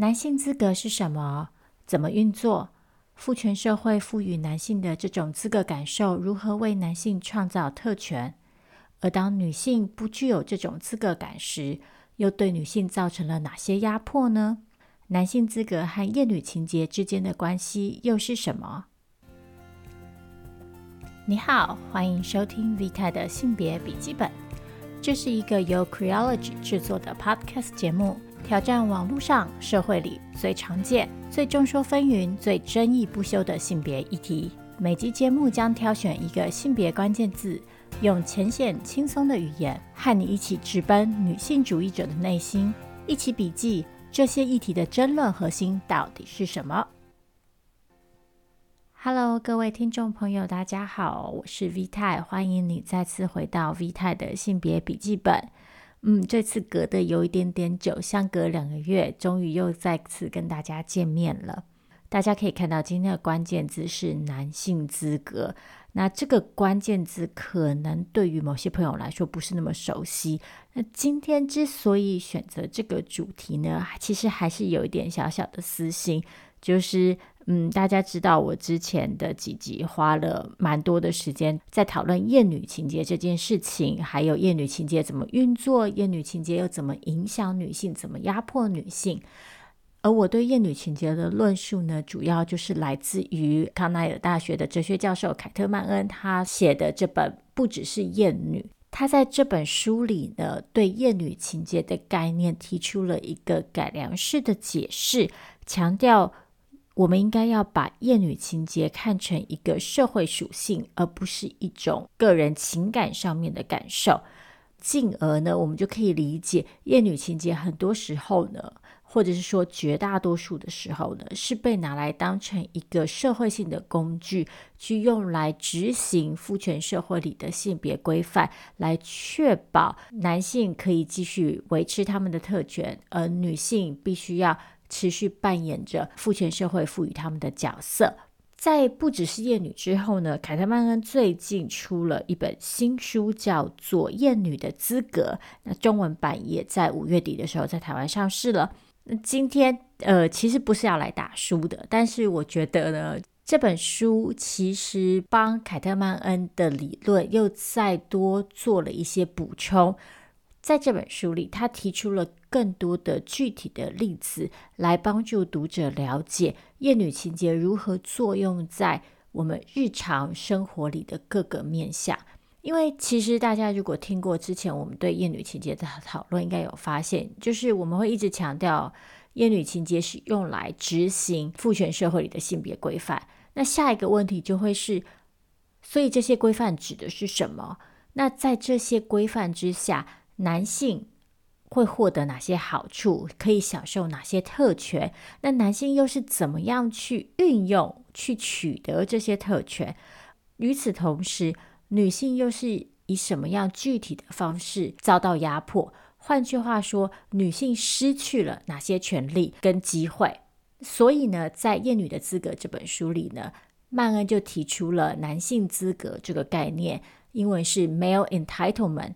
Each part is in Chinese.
男性资格是什么？怎么运作？父权社会赋予男性的这种资格感受，如何为男性创造特权？而当女性不具有这种资格感时，又对女性造成了哪些压迫呢？男性资格和厌女情结之间的关系又是什么？你好，欢迎收听 Vita 的性别笔记本。这是一个由 Creology 制作的 Podcast 节目。挑战网络上、社会里最常见、最众说纷纭、最争议不休的性别议题。每集节目将挑选一个性别关键字，用浅显轻松的语言，和你一起直奔女性主义者的内心，一起笔记这些议题的争论核心到底是什么。Hello，各位听众朋友，大家好，我是 V 太，欢迎你再次回到 V 太的性别笔记本。嗯，这次隔得有一点点久，相隔两个月，终于又再次跟大家见面了。大家可以看到，今天的关键字是男性资格。那这个关键字可能对于某些朋友来说不是那么熟悉。那今天之所以选择这个主题呢，其实还是有一点小小的私心，就是。嗯，大家知道我之前的几集花了蛮多的时间在讨论厌女情结这件事情，还有厌女情结怎么运作，厌女情结又怎么影响女性，怎么压迫女性。而我对厌女情结的论述呢，主要就是来自于康奈尔大学的哲学教授凯特曼恩他写的这本《不只是厌女》。他在这本书里呢，对厌女情结的概念提出了一个改良式的解释，强调。我们应该要把厌女情结看成一个社会属性，而不是一种个人情感上面的感受。进而呢，我们就可以理解厌女情结很多时候呢，或者是说绝大多数的时候呢，是被拿来当成一个社会性的工具，去用来执行父权社会里的性别规范，来确保男性可以继续维持他们的特权，而女性必须要。持续扮演着父权社会赋予他们的角色。在不只是厌女之后呢，凯特曼恩最近出了一本新书，叫做《厌女的资格》。那中文版也在五月底的时候在台湾上市了。那今天呃，其实不是要来打书的，但是我觉得呢，这本书其实帮凯特曼恩的理论又再多做了一些补充。在这本书里，他提出了更多的具体的例子，来帮助读者了解厌女情结如何作用在我们日常生活里的各个面向。因为其实大家如果听过之前我们对厌女情结的讨论，应该有发现，就是我们会一直强调厌女情结是用来执行父权社会里的性别规范。那下一个问题就会是，所以这些规范指的是什么？那在这些规范之下，男性会获得哪些好处？可以享受哪些特权？那男性又是怎么样去运用、去取得这些特权？与此同时，女性又是以什么样具体的方式遭到压迫？换句话说，女性失去了哪些权利跟机会？所以呢，在《厌女的资格》这本书里呢，曼恩就提出了男性资格这个概念，英文是 male entitlement。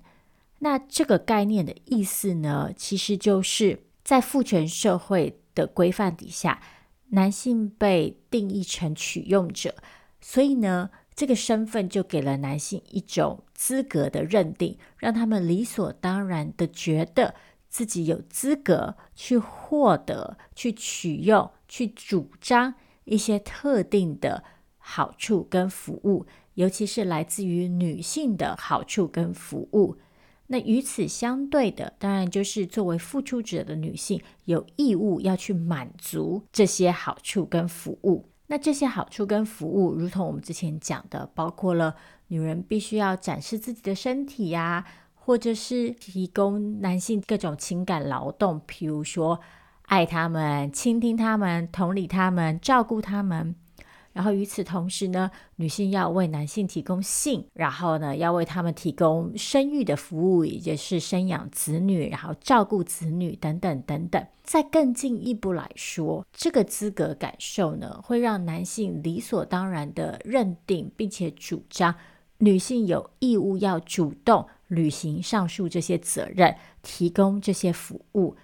那这个概念的意思呢，其实就是在父权社会的规范底下，男性被定义成取用者，所以呢，这个身份就给了男性一种资格的认定，让他们理所当然的觉得自己有资格去获得、去取用、去主张一些特定的好处跟服务，尤其是来自于女性的好处跟服务。那与此相对的，当然就是作为付出者的女性有义务要去满足这些好处跟服务。那这些好处跟服务，如同我们之前讲的，包括了女人必须要展示自己的身体呀，或者是提供男性各种情感劳动，譬如说爱他们、倾听他们、同理他们、照顾他们。然后与此同时呢，女性要为男性提供性，然后呢，要为他们提供生育的服务，也就是生养子女，然后照顾子女等等等等。再更进一步来说，这个资格感受呢，会让男性理所当然地认定并且主张，女性有义务要主动履行上述这些责任，提供这些服务。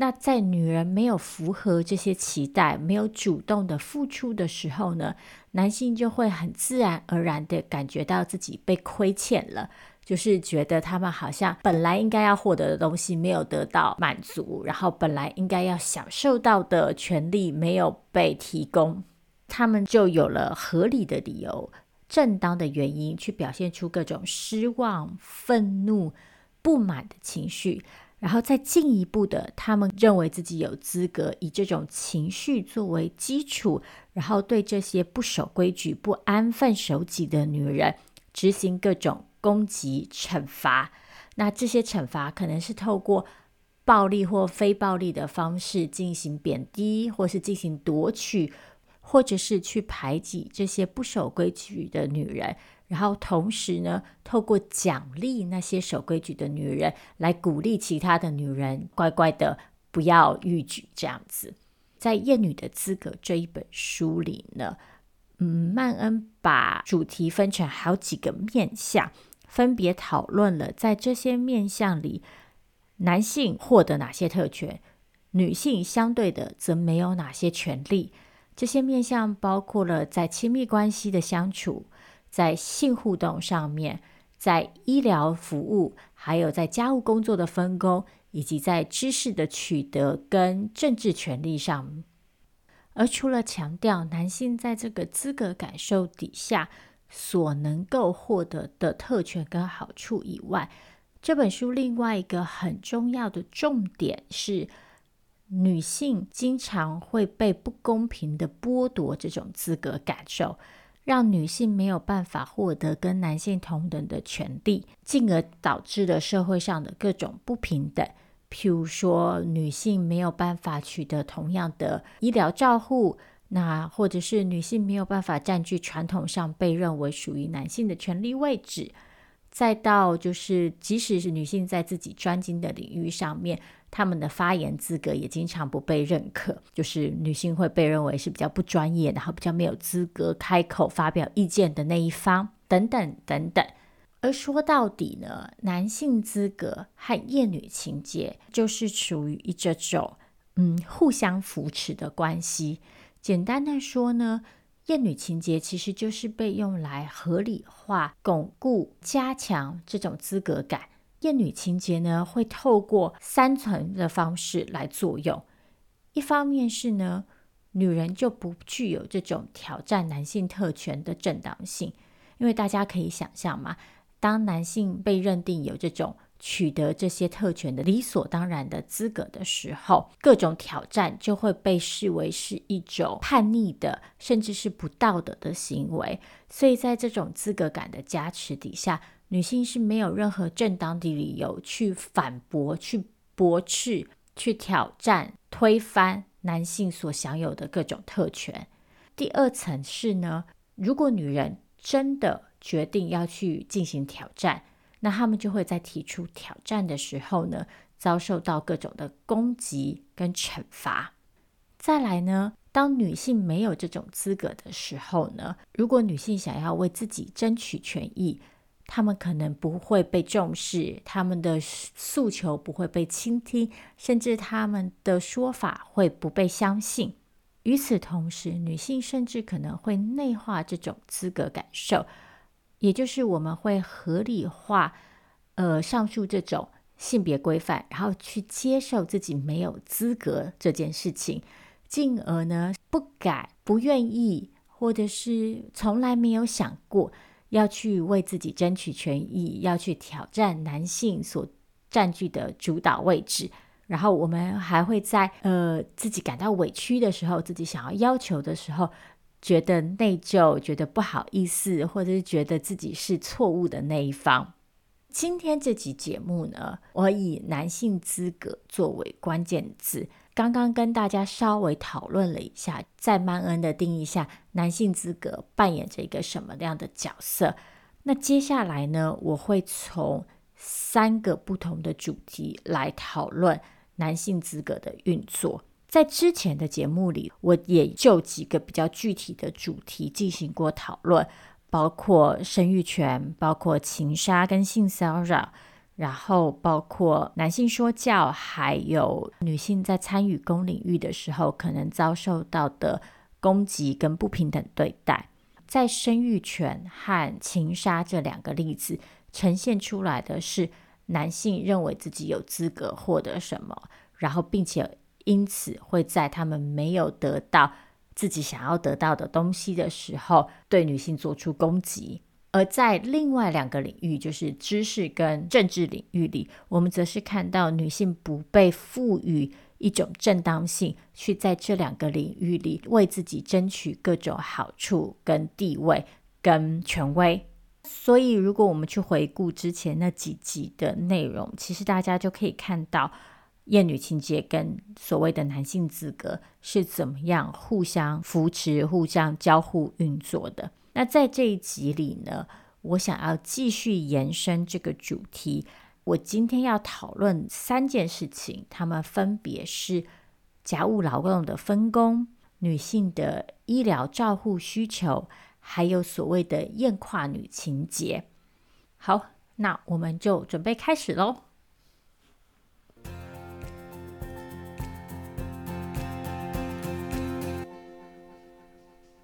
那在女人没有符合这些期待，没有主动的付出的时候呢，男性就会很自然而然的感觉到自己被亏欠了，就是觉得他们好像本来应该要获得的东西没有得到满足，然后本来应该要享受到的权利没有被提供，他们就有了合理的理由、正当的原因去表现出各种失望、愤怒、不满的情绪。然后再进一步的，他们认为自己有资格以这种情绪作为基础，然后对这些不守规矩、不安分守己的女人执行各种攻击、惩罚。那这些惩罚可能是透过暴力或非暴力的方式进行贬低，或是进行夺取，或者是去排挤这些不守规矩的女人。然后同时呢，透过奖励那些守规矩的女人，来鼓励其他的女人乖乖的不要逾矩，这样子。在《厌女的资格》这一本书里呢，嗯，曼恩把主题分成好几个面向，分别讨论了在这些面向里，男性获得哪些特权，女性相对的则没有哪些权利。这些面向包括了在亲密关系的相处。在性互动上面，在医疗服务，还有在家务工作的分工，以及在知识的取得跟政治权利上。而除了强调男性在这个资格感受底下所能够获得的特权跟好处以外，这本书另外一个很重要的重点是，女性经常会被不公平的剥夺这种资格感受。让女性没有办法获得跟男性同等的权利，进而导致了社会上的各种不平等。譬如说，女性没有办法取得同样的医疗照护，那或者是女性没有办法占据传统上被认为属于男性的权力位置。再到就是，即使是女性在自己专精的领域上面。他们的发言资格也经常不被认可，就是女性会被认为是比较不专业，然后比较没有资格开口发表意见的那一方，等等等等。而说到底呢，男性资格和厌女情结就是属于一这种嗯互相扶持的关系。简单的说呢，厌女情结其实就是被用来合理化、巩固、加强这种资格感。厌女情节呢，会透过三层的方式来作用。一方面是呢，女人就不具有这种挑战男性特权的正当性，因为大家可以想象嘛，当男性被认定有这种取得这些特权的理所当然的资格的时候，各种挑战就会被视为是一种叛逆的，甚至是不道德的行为。所以在这种资格感的加持底下，女性是没有任何正当的理由去反驳、去驳斥、去挑战、推翻男性所享有的各种特权。第二层是呢，如果女人真的决定要去进行挑战，那他们就会在提出挑战的时候呢，遭受到各种的攻击跟惩罚。再来呢，当女性没有这种资格的时候呢，如果女性想要为自己争取权益，他们可能不会被重视，他们的诉求不会被倾听，甚至他们的说法会不被相信。与此同时，女性甚至可能会内化这种资格感受，也就是我们会合理化，呃，上述这种性别规范，然后去接受自己没有资格这件事情，进而呢，不敢、不愿意，或者是从来没有想过。要去为自己争取权益，要去挑战男性所占据的主导位置，然后我们还会在呃自己感到委屈的时候，自己想要要求的时候，觉得内疚，觉得不好意思，或者是觉得自己是错误的那一方。今天这集节目呢，我以男性资格作为关键字。刚刚跟大家稍微讨论了一下，在曼恩的定义下，男性资格扮演着一个什么样的角色？那接下来呢，我会从三个不同的主题来讨论男性资格的运作。在之前的节目里，我也就几个比较具体的主题进行过讨论，包括生育权，包括情杀跟性骚扰。然后包括男性说教，还有女性在参与公领域的时候可能遭受到的攻击跟不平等对待。在生育权和情杀这两个例子呈现出来的是，男性认为自己有资格获得什么，然后并且因此会在他们没有得到自己想要得到的东西的时候，对女性做出攻击；而在另外两个领域，就是知识跟政治领域里，我们则是看到女性不被赋予一种正当性，去在这两个领域里为自己争取各种好处、跟地位、跟权威。所以，如果我们去回顾之前那几集的内容，其实大家就可以看到，厌女情节跟所谓的男性资格是怎么样互相扶持、互相交互运作的。那在这一集里呢，我想要继续延伸这个主题。我今天要讨论三件事情，它们分别是家务劳动的分工、女性的医疗照护需求。还有所谓的厌跨女情结。好，那我们就准备开始喽。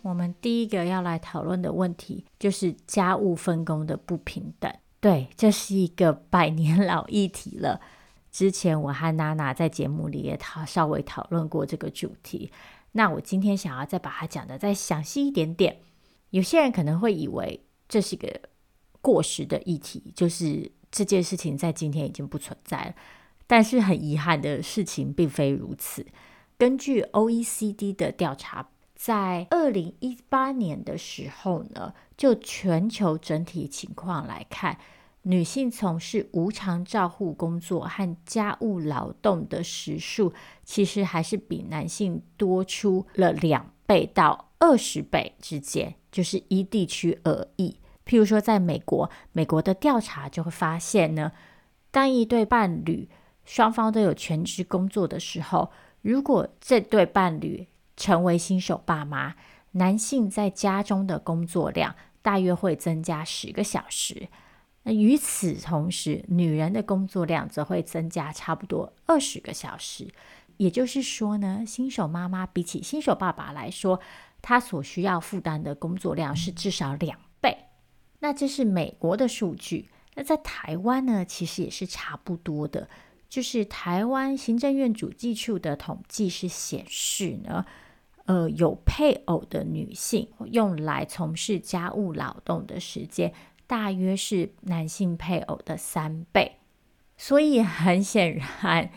我们第一个要来讨论的问题就是家务分工的不平等。对，这是一个百年老议题了。之前我和娜娜在节目里也讨稍微讨论过这个主题。那我今天想要再把它讲得再详细一点点。有些人可能会以为这是一个过时的议题，就是这件事情在今天已经不存在了。但是很遗憾的事情并非如此。根据 OECD 的调查，在二零一八年的时候呢，就全球整体情况来看，女性从事无偿照护工作和家务劳动的时数，其实还是比男性多出了两倍到二十倍之间。就是依地区而异，譬如说，在美国，美国的调查就会发现呢，当一对伴侣双方都有全职工作的时候，如果这对伴侣成为新手爸妈，男性在家中的工作量大约会增加十个小时，那与此同时，女人的工作量则会增加差不多二十个小时。也就是说呢，新手妈妈比起新手爸爸来说，他所需要负担的工作量是至少两倍，那这是美国的数据。那在台湾呢，其实也是差不多的。就是台湾行政院主计处的统计是显示呢，呃，有配偶的女性用来从事家务劳动的时间，大约是男性配偶的三倍。所以很显然，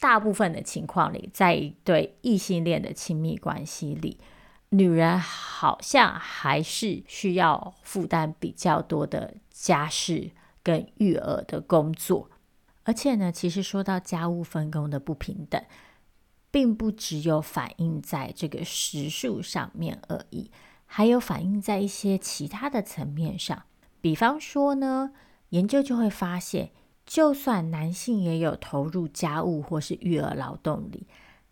大部分的情况里，在一对异性恋的亲密关系里。女人好像还是需要负担比较多的家事跟育儿的工作，而且呢，其实说到家务分工的不平等，并不只有反映在这个时数上面而已，还有反映在一些其他的层面上。比方说呢，研究就会发现，就算男性也有投入家务或是育儿劳动力，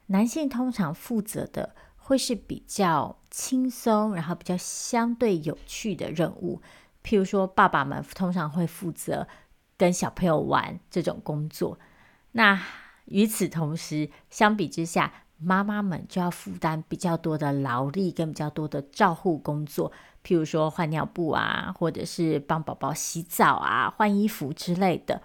男性通常负责的。会是比较轻松，然后比较相对有趣的任务，譬如说，爸爸们通常会负责跟小朋友玩这种工作。那与此同时，相比之下，妈妈们就要负担比较多的劳力跟比较多的照护工作，譬如说换尿布啊，或者是帮宝宝洗澡啊、换衣服之类的。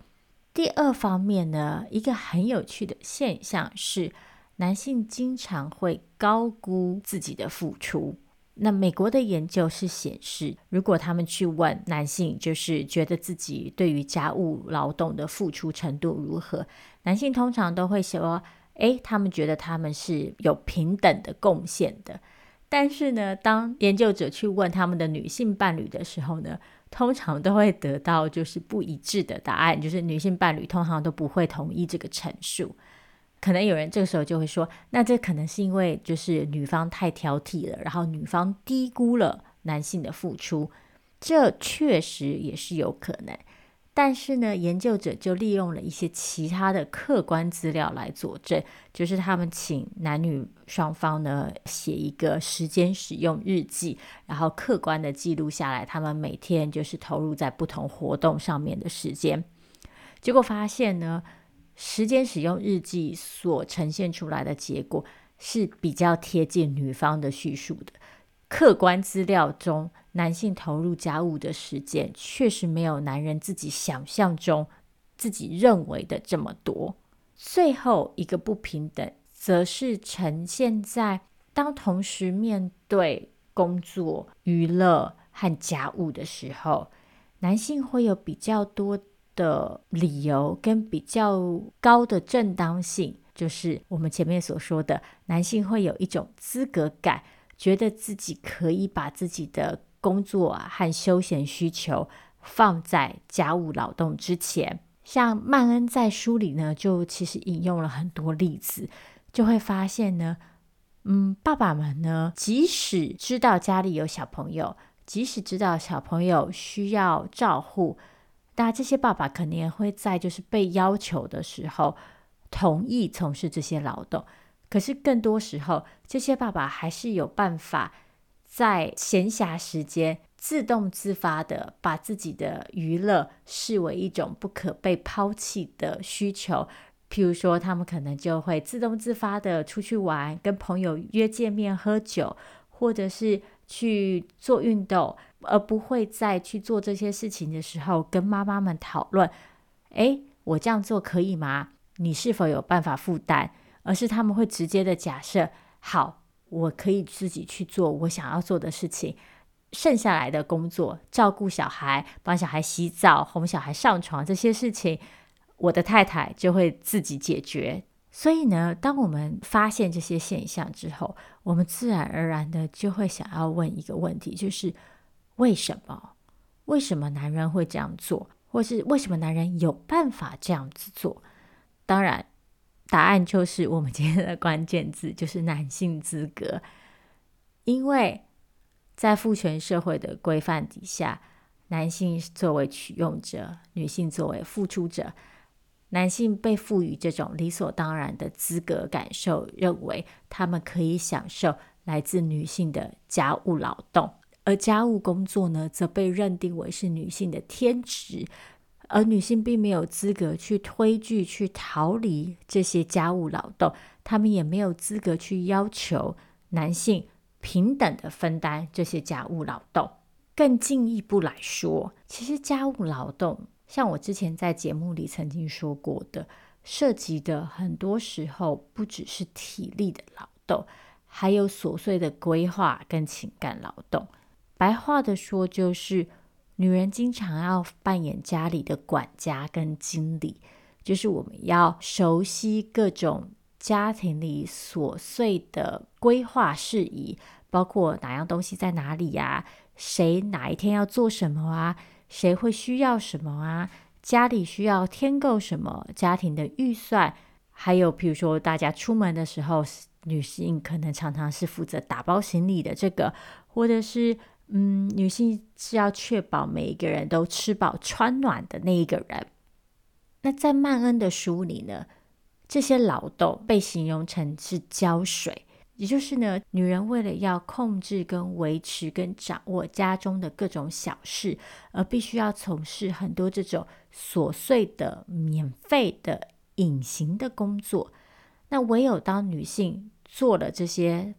第二方面呢，一个很有趣的现象是。男性经常会高估自己的付出。那美国的研究是显示，如果他们去问男性，就是觉得自己对于家务劳动的付出程度如何，男性通常都会说：“诶，他们觉得他们是有平等的贡献的。”但是呢，当研究者去问他们的女性伴侣的时候呢，通常都会得到就是不一致的答案，就是女性伴侣通常都不会同意这个陈述。可能有人这个时候就会说，那这可能是因为就是女方太挑剔了，然后女方低估了男性的付出，这确实也是有可能。但是呢，研究者就利用了一些其他的客观资料来佐证，就是他们请男女双方呢写一个时间使用日记，然后客观的记录下来他们每天就是投入在不同活动上面的时间。结果发现呢，时间使用日记所呈现出来的结果是比较贴近女方的叙述的。客观资料中，男性投入家务的时间确实没有男人自己想象中、自己认为的这么多。最后一个不平等，则是呈现在当同时面对工作、娱乐和家务的时候，男性会有比较多的理由跟比较高的正当性，就是我们前面所说的，男性会有一种资格感，觉得自己可以把自己的工作啊和休闲需求放在家务劳动之前。像曼恩在书里呢，就其实引用了很多例子，就会发现呢，嗯，爸爸们呢，即使知道家里有小朋友，即使知道小朋友需要照护。那这些爸爸肯定也会在就是被要求的时候同意从事这些劳动，可是更多时候，这些爸爸还是有办法在闲暇时间自动自发的把自己的娱乐视为一种不可被抛弃的需求。譬如说，他们可能就会自动自发的出去玩，跟朋友约见面喝酒，或者是去做运动。而不会在去做这些事情的时候跟妈妈们讨论，诶，我这样做可以吗？你是否有办法负担？而是他们会直接的假设，好，我可以自己去做我想要做的事情，剩下来的工作，照顾小孩、帮小孩洗澡、哄小孩上床这些事情，我的太太就会自己解决。所以呢，当我们发现这些现象之后，我们自然而然的就会想要问一个问题，就是。为什么？为什么男人会这样做？或是为什么男人有办法这样子做？当然，答案就是我们今天的关键字，就是男性资格。因为在父权社会的规范底下，男性作为取用者，女性作为付出者，男性被赋予这种理所当然的资格感受，认为他们可以享受来自女性的家务劳动。而家务工作呢，则被认定为是女性的天职，而女性并没有资格去推拒、去逃离这些家务劳动，她们也没有资格去要求男性平等的分担这些家务劳动。更进一步来说，其实家务劳动，像我之前在节目里曾经说过的，涉及的很多时候不只是体力的劳动，还有琐碎的规划跟情感劳动。白话的说，就是女人经常要扮演家里的管家跟经理，就是我们要熟悉各种家庭里琐碎的规划事宜，包括哪样东西在哪里呀，谁哪一天要做什么啊，谁会需要什么啊，家里需要添购什么，家庭的预算，还有比如说大家出门的时候，女性可能常常是负责打包行李的这个，或者是。嗯，女性是要确保每一个人都吃饱穿暖的那一个人。那在曼恩的书里呢，这些劳动被形容成是浇水，也就是呢，女人为了要控制、跟维持、跟掌握家中的各种小事，而必须要从事很多这种琐碎的、免费的、隐形的工作。那唯有当女性做了这些。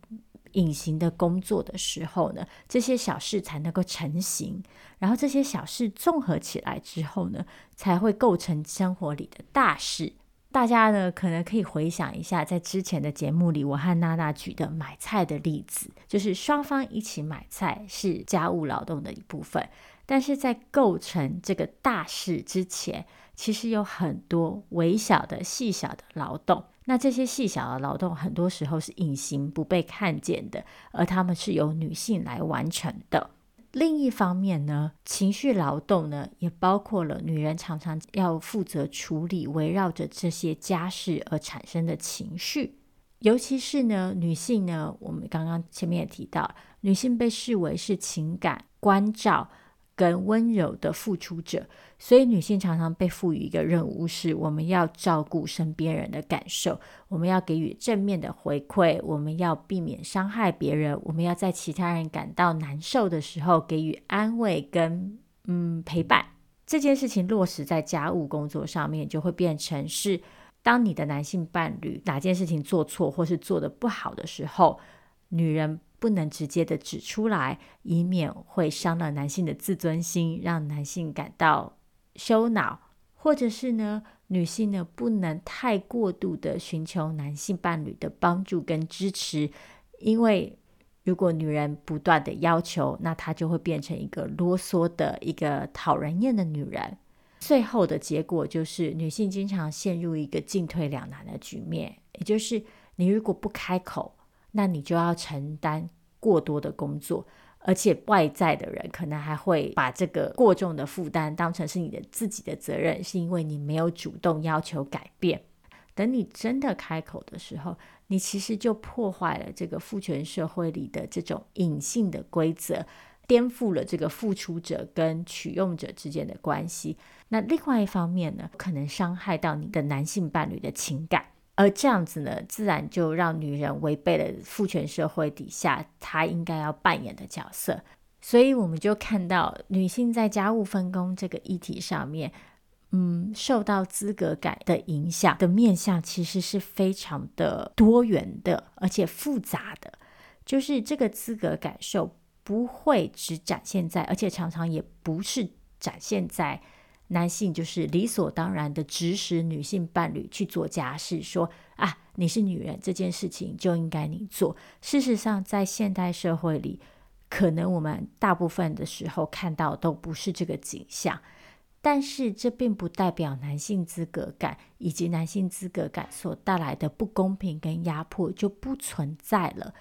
隐形的工作的时候呢，这些小事才能够成型，然后这些小事综合起来之后呢，才会构成生活里的大事。大家呢，可能可以回想一下，在之前的节目里，我和娜娜举的买菜的例子，就是双方一起买菜是家务劳动的一部分，但是在构成这个大事之前，其实有很多微小的、细小的劳动。那这些细小的劳动，很多时候是隐形、不被看见的，而他们是由女性来完成的。另一方面呢，情绪劳动呢，也包括了女人常常要负责处理围绕着这些家事而产生的情绪，尤其是呢，女性呢，我们刚刚前面也提到，女性被视为是情感关照。跟温柔的付出者，所以女性常常被赋予一个任务，是我们要照顾身边人的感受，我们要给予正面的回馈，我们要避免伤害别人，我们要在其他人感到难受的时候给予安慰跟嗯陪伴。这件事情落实在家务工作上面，就会变成是，当你的男性伴侣哪件事情做错或是做得不好的时候，女人不能直接的指出来，以免会伤了男性的自尊心，让男性感到羞恼，或者是呢，女性呢不能太过度的寻求男性伴侣的帮助跟支持，因为。如果女人不断的要求，那她就会变成一个啰嗦的一个讨人厌的女人。最后的结果就是，女性经常陷入一个进退两难的局面，也就是你如果不开口，那你就要承担过多的工作，而且外在的人可能还会把这个过重的负担当成是你的自己的责任，是因为你没有主动要求改变。等你真的开口的时候，你其实就破坏了这个父权社会里的这种隐性的规则，颠覆了这个付出者跟取用者之间的关系。那另外一方面呢，可能伤害到你的男性伴侣的情感，而这样子呢，自然就让女人违背了父权社会底下她应该要扮演的角色。所以我们就看到女性在家务分工这个议题上面。嗯，受到资格感的影响的面向其实是非常的多元的，而且复杂的。就是这个资格感受不会只展现在，而且常常也不是展现在男性，就是理所当然的指使女性伴侣去做家事，说啊，你是女人，这件事情就应该你做。事实上，在现代社会里，可能我们大部分的时候看到都不是这个景象。但是这并不代表男性资格感以及男性资格感所带来的不公平跟压迫就不存在了，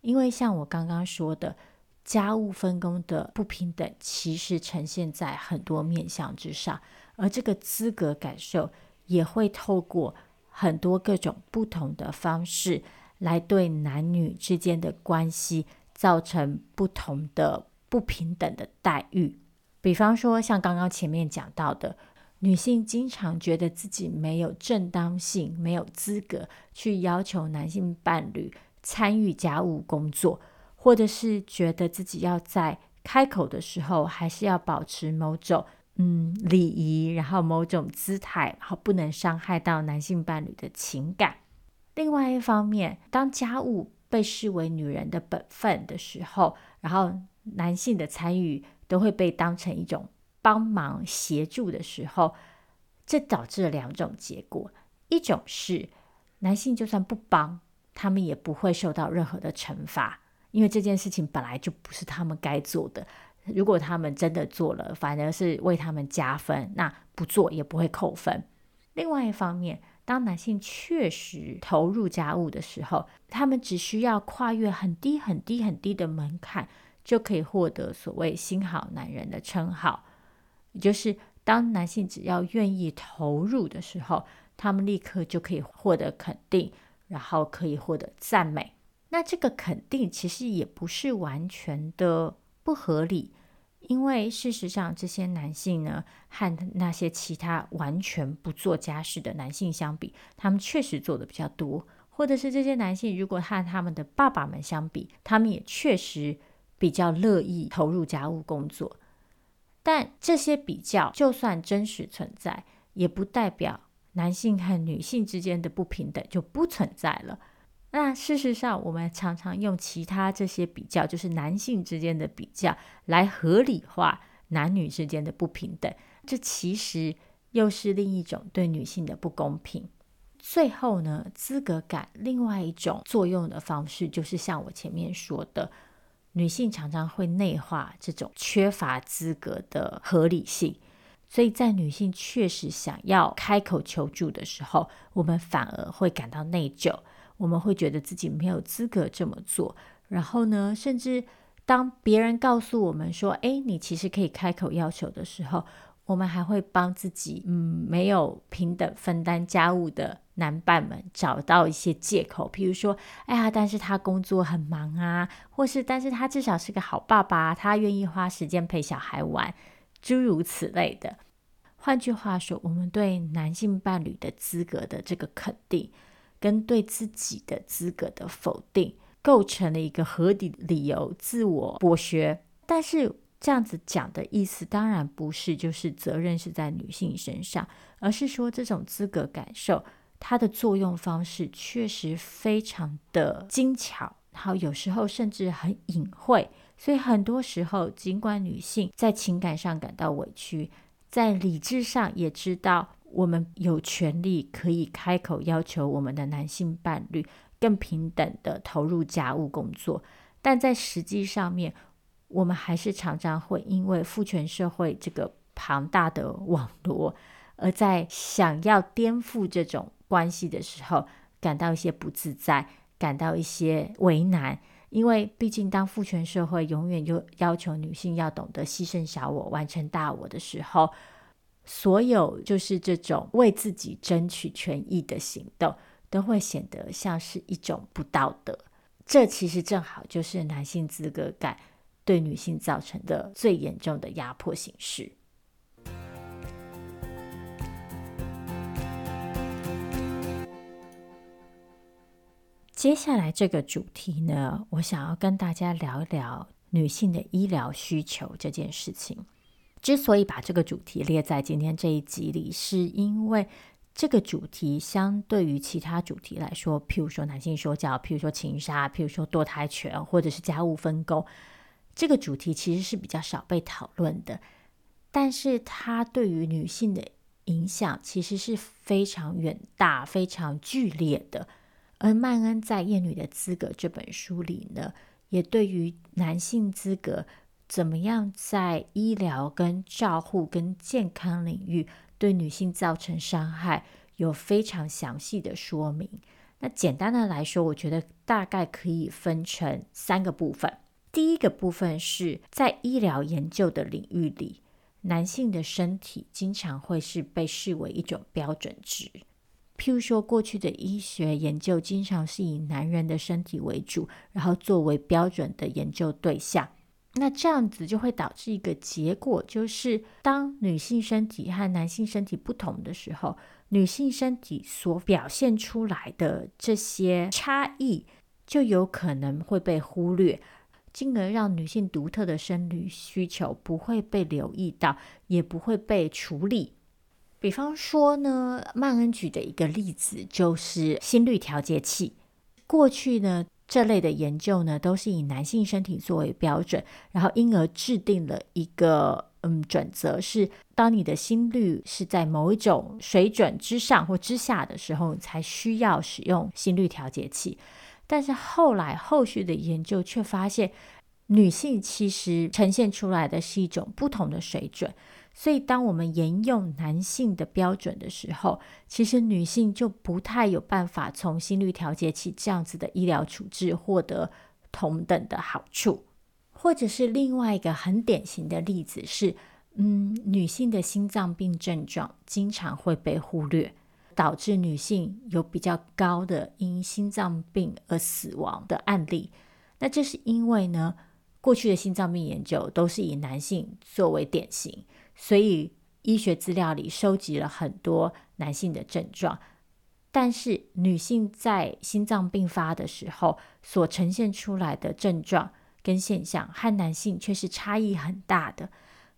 因为像我刚刚说的，家务分工的不平等其实呈现在很多面相之上，而这个资格感受也会透过很多各种不同的方式来对男女之间的关系造成不同的不平等的待遇。比方说，像刚刚前面讲到的，女性经常觉得自己没有正当性、没有资格去要求男性伴侣参与家务工作，或者是觉得自己要在开口的时候还是要保持某种嗯礼仪，然后某种姿态，然后不能伤害到男性伴侣的情感。另外一方面，当家务被视为女人的本分的时候，然后男性的参与。都会被当成一种帮忙协助的时候，这导致了两种结果：一种是男性就算不帮，他们也不会受到任何的惩罚，因为这件事情本来就不是他们该做的。如果他们真的做了，反而是为他们加分；那不做也不会扣分。另外一方面，当男性确实投入家务的时候，他们只需要跨越很低很低很低的门槛。就可以获得所谓“新好男人”的称号，也就是当男性只要愿意投入的时候，他们立刻就可以获得肯定，然后可以获得赞美。那这个肯定其实也不是完全的不合理，因为事实上这些男性呢，和那些其他完全不做家事的男性相比，他们确实做的比较多，或者是这些男性如果和他们的爸爸们相比，他们也确实。比较乐意投入家务工作，但这些比较就算真实存在，也不代表男性和女性之间的不平等就不存在了。那事实上，我们常常用其他这些比较，就是男性之间的比较，来合理化男女之间的不平等，这其实又是另一种对女性的不公平。最后呢，资格感另外一种作用的方式，就是像我前面说的。女性常常会内化这种缺乏资格的合理性，所以在女性确实想要开口求助的时候，我们反而会感到内疚，我们会觉得自己没有资格这么做。然后呢，甚至当别人告诉我们说：“诶，你其实可以开口要求的时候”，我们还会帮自己，嗯，没有平等分担家务的男伴们找到一些借口，譬如说，哎呀，但是他工作很忙啊，或是，但是他至少是个好爸爸，他愿意花时间陪小孩玩，诸如此类的。换句话说，我们对男性伴侣的资格的这个肯定，跟对自己的资格的否定，构成了一个合理理由自我剥削，但是。这样子讲的意思，当然不是就是责任是在女性身上，而是说这种资格感受，它的作用方式确实非常的精巧，然后有时候甚至很隐晦。所以很多时候，尽管女性在情感上感到委屈，在理智上也知道我们有权利可以开口要求我们的男性伴侣更平等的投入家务工作，但在实际上面，我们还是常常会因为父权社会这个庞大的网络，而在想要颠覆这种关系的时候，感到一些不自在，感到一些为难。因为毕竟，当父权社会永远就要求女性要懂得牺牲小我、完成大我的时候，所有就是这种为自己争取权益的行动，都会显得像是一种不道德。这其实正好就是男性资格感对女性造成的最严重的压迫形式。接下来这个主题呢，我想要跟大家聊一聊女性的医疗需求这件事情。之所以把这个主题列在今天这一集里，是因为这个主题相对于其他主题来说，譬如说男性说教，譬如说情杀，譬如说堕胎权，或者是家务分工，这个主题其实是比较少被讨论的。但是它对于女性的影响其实是非常远大、非常剧烈的。而曼恩在《厌女的资格》这本书里呢，也对于男性资格怎么样在医疗、跟照护、跟健康领域对女性造成伤害，有非常详细的说明。那简单的来说，我觉得大概可以分成三个部分。第一个部分是在医疗研究的领域里，男性的身体经常会是被视为一种标准值。譬如说，过去的医学研究经常是以男人的身体为主，然后作为标准的研究对象。那这样子就会导致一个结果，就是当女性身体和男性身体不同的时候，女性身体所表现出来的这些差异就有可能会被忽略，进而让女性独特的生理需求不会被留意到，也不会被处理。比方说呢，曼恩举的一个例子就是心率调节器。过去呢，这类的研究呢，都是以男性身体作为标准，然后因而制定了一个嗯准则，是当你的心率是在某一种水准之上或之下的时候，才需要使用心率调节器。但是后来后续的研究却发现，女性其实呈现出来的是一种不同的水准。所以，当我们沿用男性的标准的时候，其实女性就不太有办法从心率调节器这样子的医疗处置获得同等的好处。或者是另外一个很典型的例子是，嗯，女性的心脏病症状经常会被忽略，导致女性有比较高的因心脏病而死亡的案例。那这是因为呢，过去的心脏病研究都是以男性作为典型。所以，医学资料里收集了很多男性的症状，但是女性在心脏病发的时候所呈现出来的症状跟现象，和男性却是差异很大的。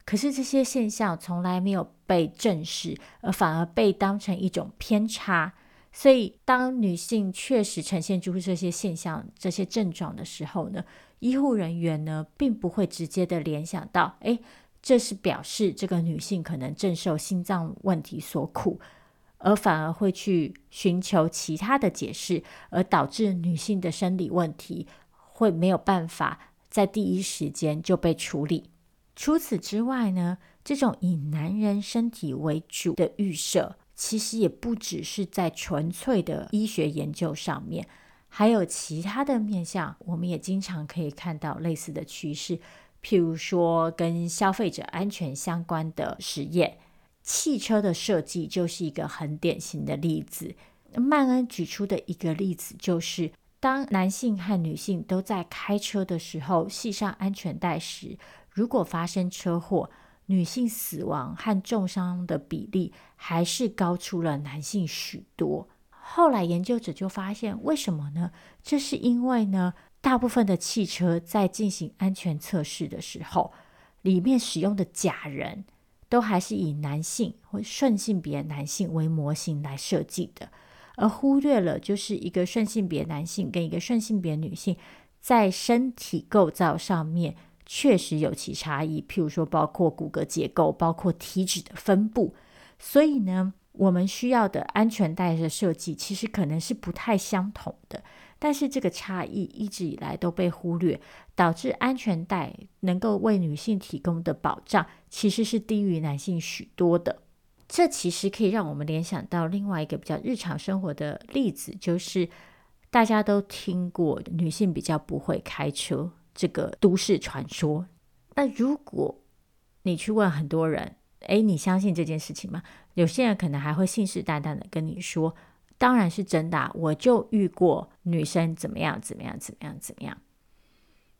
可是这些现象从来没有被证实，而反而被当成一种偏差。所以，当女性确实呈现出这些现象、这些症状的时候呢，医护人员呢并不会直接的联想到，诶。这是表示这个女性可能正受心脏问题所苦，而反而会去寻求其他的解释，而导致女性的生理问题会没有办法在第一时间就被处理。除此之外呢，这种以男人身体为主的预设，其实也不只是在纯粹的医学研究上面，还有其他的面向，我们也经常可以看到类似的趋势。譬如说，跟消费者安全相关的实验，汽车的设计就是一个很典型的例子。曼恩举出的一个例子就是，当男性和女性都在开车的时候系上安全带时，如果发生车祸，女性死亡和重伤的比例还是高出了男性许多。后来研究者就发现，为什么呢？这是因为呢。大部分的汽车在进行安全测试的时候，里面使用的假人，都还是以男性或顺性别男性为模型来设计的，而忽略了就是一个顺性别男性跟一个顺性别女性在身体构造上面确实有其差异，譬如说包括骨骼结构，包括体脂的分布，所以呢，我们需要的安全带的设计其实可能是不太相同的。但是这个差异一直以来都被忽略，导致安全带能够为女性提供的保障其实是低于男性许多的。这其实可以让我们联想到另外一个比较日常生活的例子，就是大家都听过女性比较不会开车这个都市传说。那如果你去问很多人，诶，你相信这件事情吗？有些人可能还会信誓旦旦的跟你说。当然是真的啊，我就遇过女生怎么样怎么样怎么样怎么样。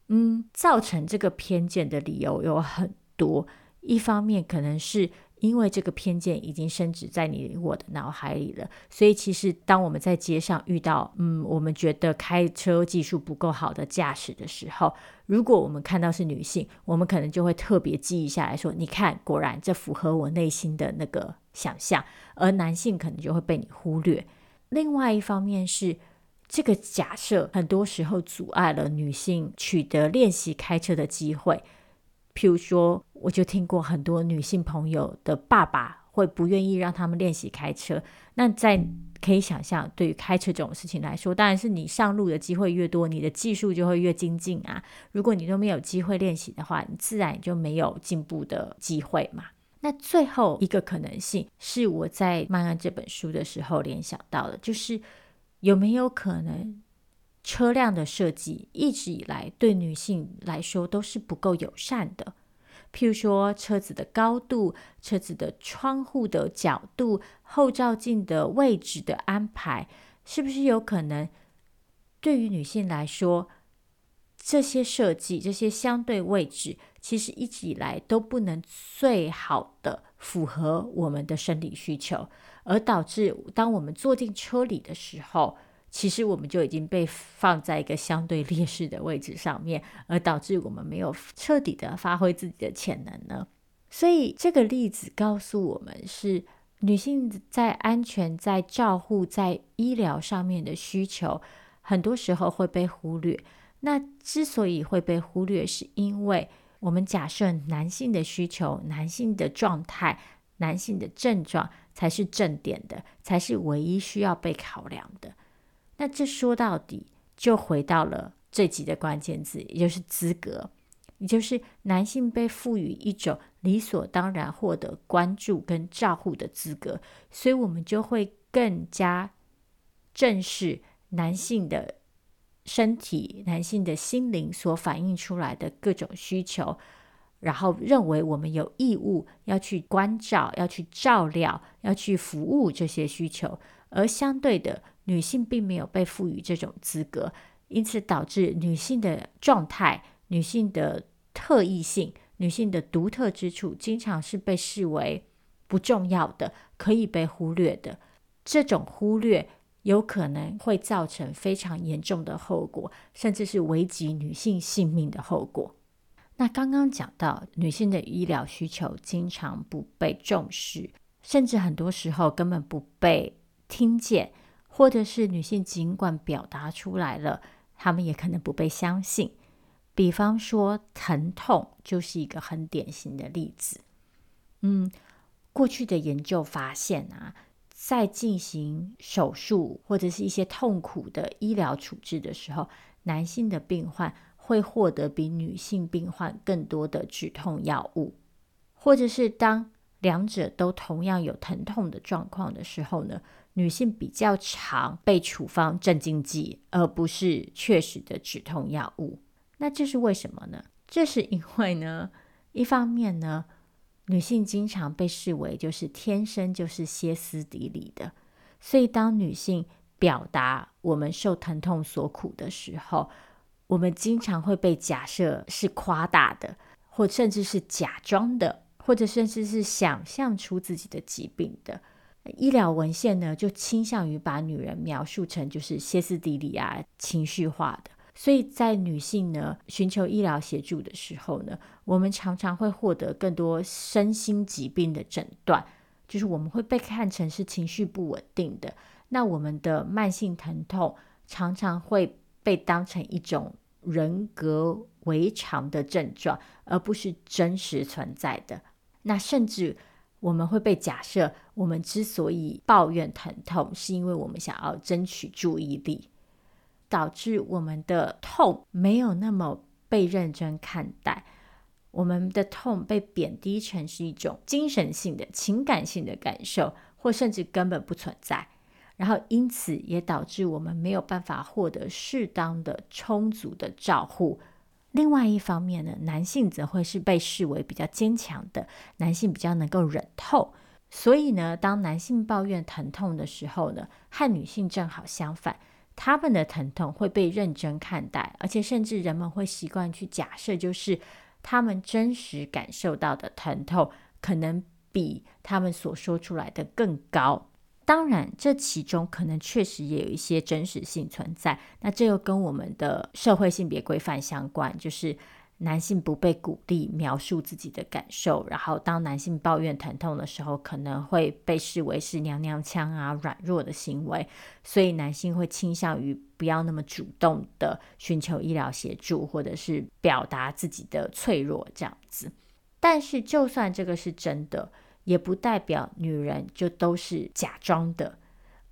嗯，造成这个偏见的理由有很多，一方面可能是因为这个偏见已经深植在你我的脑海里了，所以其实当我们在街上遇到嗯，我们觉得开车技术不够好的驾驶的时候，如果我们看到是女性，我们可能就会特别记忆下来说，你看，果然这符合我内心的那个想象，而男性可能就会被你忽略。另外一方面是，这个假设很多时候阻碍了女性取得练习开车的机会。譬如说，我就听过很多女性朋友的爸爸会不愿意让他们练习开车。那在可以想象，对于开车这种事情来说，当然是你上路的机会越多，你的技术就会越精进啊。如果你都没有机会练习的话，你自然就没有进步的机会嘛。那最后一个可能性是我在《慢安》这本书的时候联想到的，就是有没有可能车辆的设计一直以来对女性来说都是不够友善的？譬如说车子的高度、车子的窗户的角度、后照镜的位置的安排，是不是有可能对于女性来说，这些设计、这些相对位置？其实一直以来都不能最好的符合我们的生理需求，而导致当我们坐进车里的时候，其实我们就已经被放在一个相对劣势的位置上面，而导致我们没有彻底的发挥自己的潜能呢。所以这个例子告诉我们是，女性在安全、在照护、在医疗上面的需求，很多时候会被忽略。那之所以会被忽略，是因为我们假设男性的需求、男性的状态、男性的症状才是正点的，才是唯一需要被考量的。那这说到底就回到了这集的关键字，也就是资格，也就是男性被赋予一种理所当然获得关注跟照护的资格，所以我们就会更加正视男性的。身体、男性的心灵所反映出来的各种需求，然后认为我们有义务要去关照、要去照料、要去服务这些需求，而相对的，女性并没有被赋予这种资格，因此导致女性的状态、女性的特异性、女性的独特之处，经常是被视为不重要的、可以被忽略的。这种忽略。有可能会造成非常严重的后果，甚至是危及女性性命的后果。那刚刚讲到，女性的医疗需求经常不被重视，甚至很多时候根本不被听见，或者是女性尽管表达出来了，她们也可能不被相信。比方说，疼痛就是一个很典型的例子。嗯，过去的研究发现啊。在进行手术或者是一些痛苦的医疗处置的时候，男性的病患会获得比女性病患更多的止痛药物，或者是当两者都同样有疼痛的状况的时候呢，女性比较常被处方镇静剂，而不是确实的止痛药物。那这是为什么呢？这是因为呢，一方面呢。女性经常被视为就是天生就是歇斯底里的，所以当女性表达我们受疼痛所苦的时候，我们经常会被假设是夸大的，或甚至是假装的，或者甚至是想象出自己的疾病的。医疗文献呢，就倾向于把女人描述成就是歇斯底里啊、情绪化的。所以在女性呢寻求医疗协助的时候呢，我们常常会获得更多身心疾病的诊断，就是我们会被看成是情绪不稳定的。那我们的慢性疼痛常常会被当成一种人格违常的症状，而不是真实存在的。那甚至我们会被假设，我们之所以抱怨疼痛，是因为我们想要争取注意力，导致我们的痛没有那么被认真看待，我们的痛被贬低成是一种精神性的、情感性的感受，或甚至根本不存在。然后因此也导致我们没有办法获得适当的、充足的照护。另外一方面呢，男性则会是被视为比较坚强的，男性比较能够忍痛。所以呢，当男性抱怨疼痛的时候呢，和女性正好相反，他们的疼痛会被认真看待，而且甚至人们会习惯去假设，就是他们真实感受到的疼痛可能比他们所说出来的更高。当然，这其中可能确实也有一些真实性存在。那这又跟我们的社会性别规范相关，就是男性不被鼓励描述自己的感受，然后当男性抱怨疼痛的时候，可能会被视为是娘娘腔啊、软弱的行为，所以男性会倾向于不要那么主动的寻求医疗协助，或者是表达自己的脆弱这样子。但是，就算这个是真的。也不代表女人就都是假装的，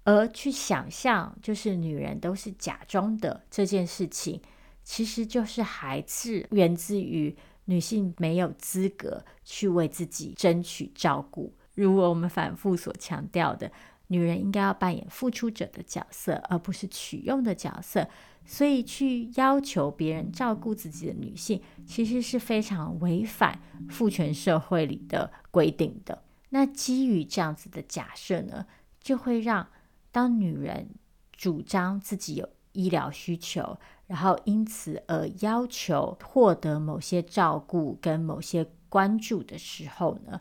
而去想象就是女人都是假装的这件事情，其实就是还是源自于女性没有资格去为自己争取照顾。如果我们反复所强调的，女人应该要扮演付出者的角色，而不是取用的角色，所以去要求别人照顾自己的女性，其实是非常违反父权社会里的规定的。那基于这样子的假设呢，就会让当女人主张自己有医疗需求，然后因此而要求获得某些照顾跟某些关注的时候呢，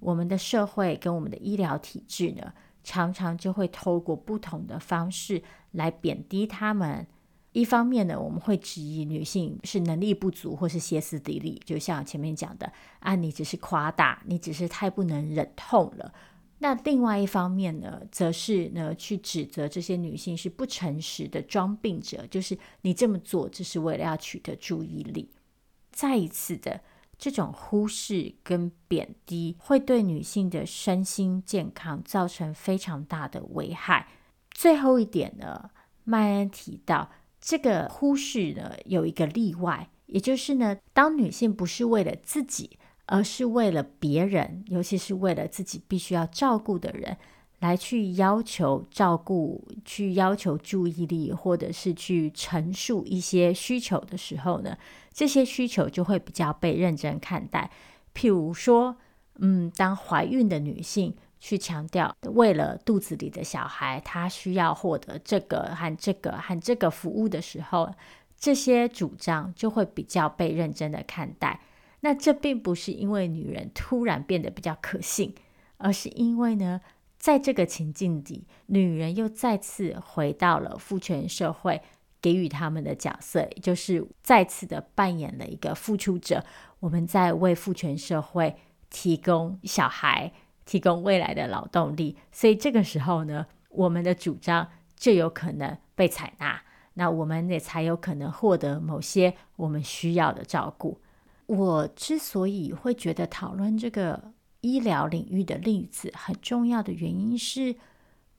我们的社会跟我们的医疗体制呢，常常就会透过不同的方式来贬低他们。一方面呢，我们会质疑女性是能力不足或是歇斯底里，就像前面讲的啊，你只是夸大，你只是太不能忍痛了。那另外一方面呢，则是呢去指责这些女性是不诚实的装病者，就是你这么做只是为了要取得注意力。再一次的这种忽视跟贬低，会对女性的身心健康造成非常大的危害。最后一点呢，麦恩提到。这个忽视呢，有一个例外，也就是呢，当女性不是为了自己，而是为了别人，尤其是为了自己必须要照顾的人，来去要求照顾、去要求注意力，或者是去陈述一些需求的时候呢，这些需求就会比较被认真看待。譬如说，嗯，当怀孕的女性。去强调，为了肚子里的小孩，她需要获得这个和这个和这个服务的时候，这些主张就会比较被认真的看待。那这并不是因为女人突然变得比较可信，而是因为呢，在这个情境里，女人又再次回到了父权社会给予他们的角色，也就是再次的扮演了一个付出者。我们在为父权社会提供小孩。提供未来的劳动力，所以这个时候呢，我们的主张就有可能被采纳，那我们也才有可能获得某些我们需要的照顾。我之所以会觉得讨论这个医疗领域的例子很重要的原因是，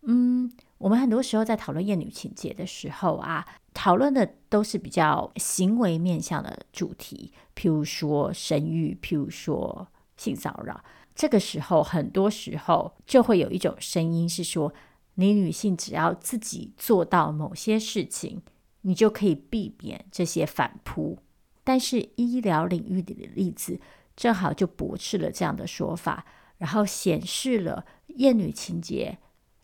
嗯，我们很多时候在讨论厌女情节的时候啊，讨论的都是比较行为面向的主题，譬如说生育，譬如说性骚扰。这个时候，很多时候就会有一种声音是说，你女性只要自己做到某些事情，你就可以避免这些反扑。但是医疗领域里的例子正好就驳斥了这样的说法，然后显示了厌女情结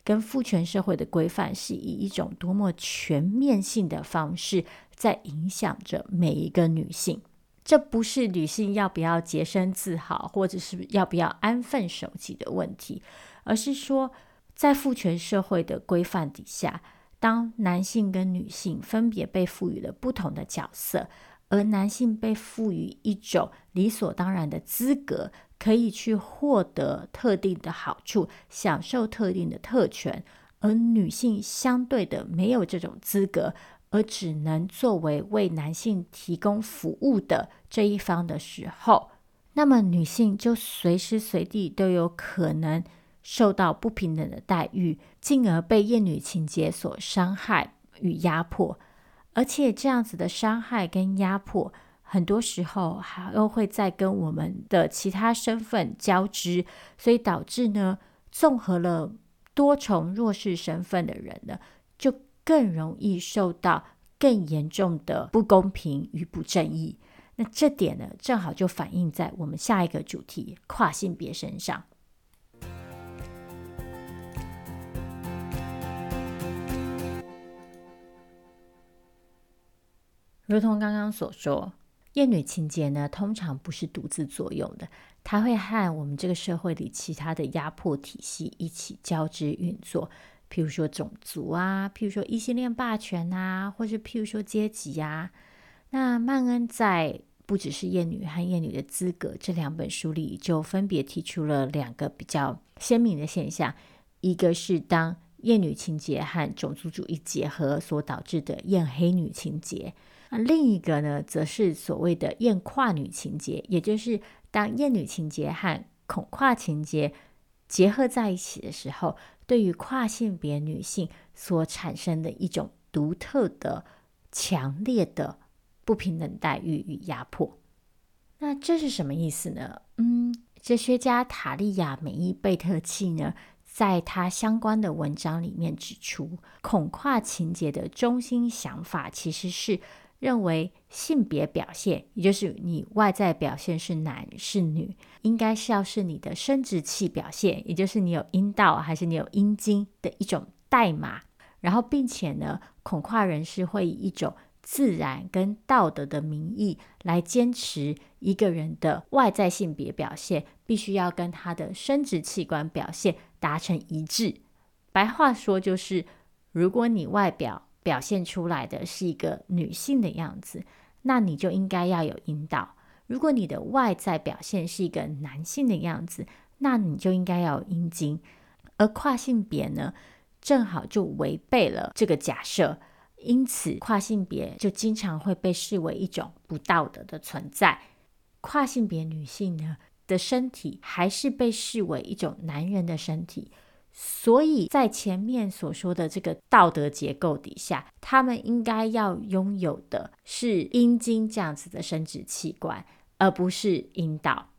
跟父权社会的规范是以一种多么全面性的方式在影响着每一个女性。这不是女性要不要洁身自好，或者是要不要安分守己的问题，而是说，在父权社会的规范底下，当男性跟女性分别被赋予了不同的角色，而男性被赋予一种理所当然的资格，可以去获得特定的好处，享受特定的特权，而女性相对的没有这种资格，而只能作为为男性提供服务的这一方的时候，那么女性就随时随地都有可能受到不平等的待遇，进而被厌女情节所伤害与压迫，而且这样子的伤害跟压迫，很多时候还又会再跟我们的其他身份交织，所以导致呢，综合了多重弱势身份的人呢，就更容易受到更严重的不公平与不正义。那这点呢，正好就反映在我们下一个主题跨性别身上。如同刚刚所说，厌女情结呢，通常不是独自作用的，它会和我们这个社会里其他的压迫体系一起交织运作。譬如说种族啊，譬如说异性恋霸权啊，或是譬如说阶级啊。那曼恩在不只是厌女和厌女的资格这两本书里，就分别提出了两个比较鲜明的现象，一个是当厌女情结和种族主义结合所导致的厌黑女情结。另一个呢，则是所谓的厌跨女情结，也就是当厌女情结和恐跨情结结合在一起的时候，对于跨性别女性所产生的一种独特的、强烈的不平等待遇与压迫。那这是什么意思呢？嗯，哲学家塔利亚美伊贝特契呢，在他相关的文章里面指出，恐跨情节的中心想法其实是。认为性别表现，也就是你外在表现是男是女，应该是要是你的生殖器表现，也就是你有阴道还是你有阴茎的一种代码。然后，并且呢，恐跨人士会以一种自然跟道德的名义来坚持一个人的外在性别表现必须要跟他的生殖器官表现达成一致。白话说就是，如果你外表表现出来的是一个女性的样子，那你就应该要有阴道；如果你的外在表现是一个男性的样子，那你就应该要有阴茎。而跨性别呢，正好就违背了这个假设，因此跨性别就经常会被视为一种不道德的存在。跨性别女性呢的身体还是被视为一种男人的身体。所以在前面所说的这个道德结构底下，他们应该要拥有的是阴茎这样子的生殖器官，而不是阴道。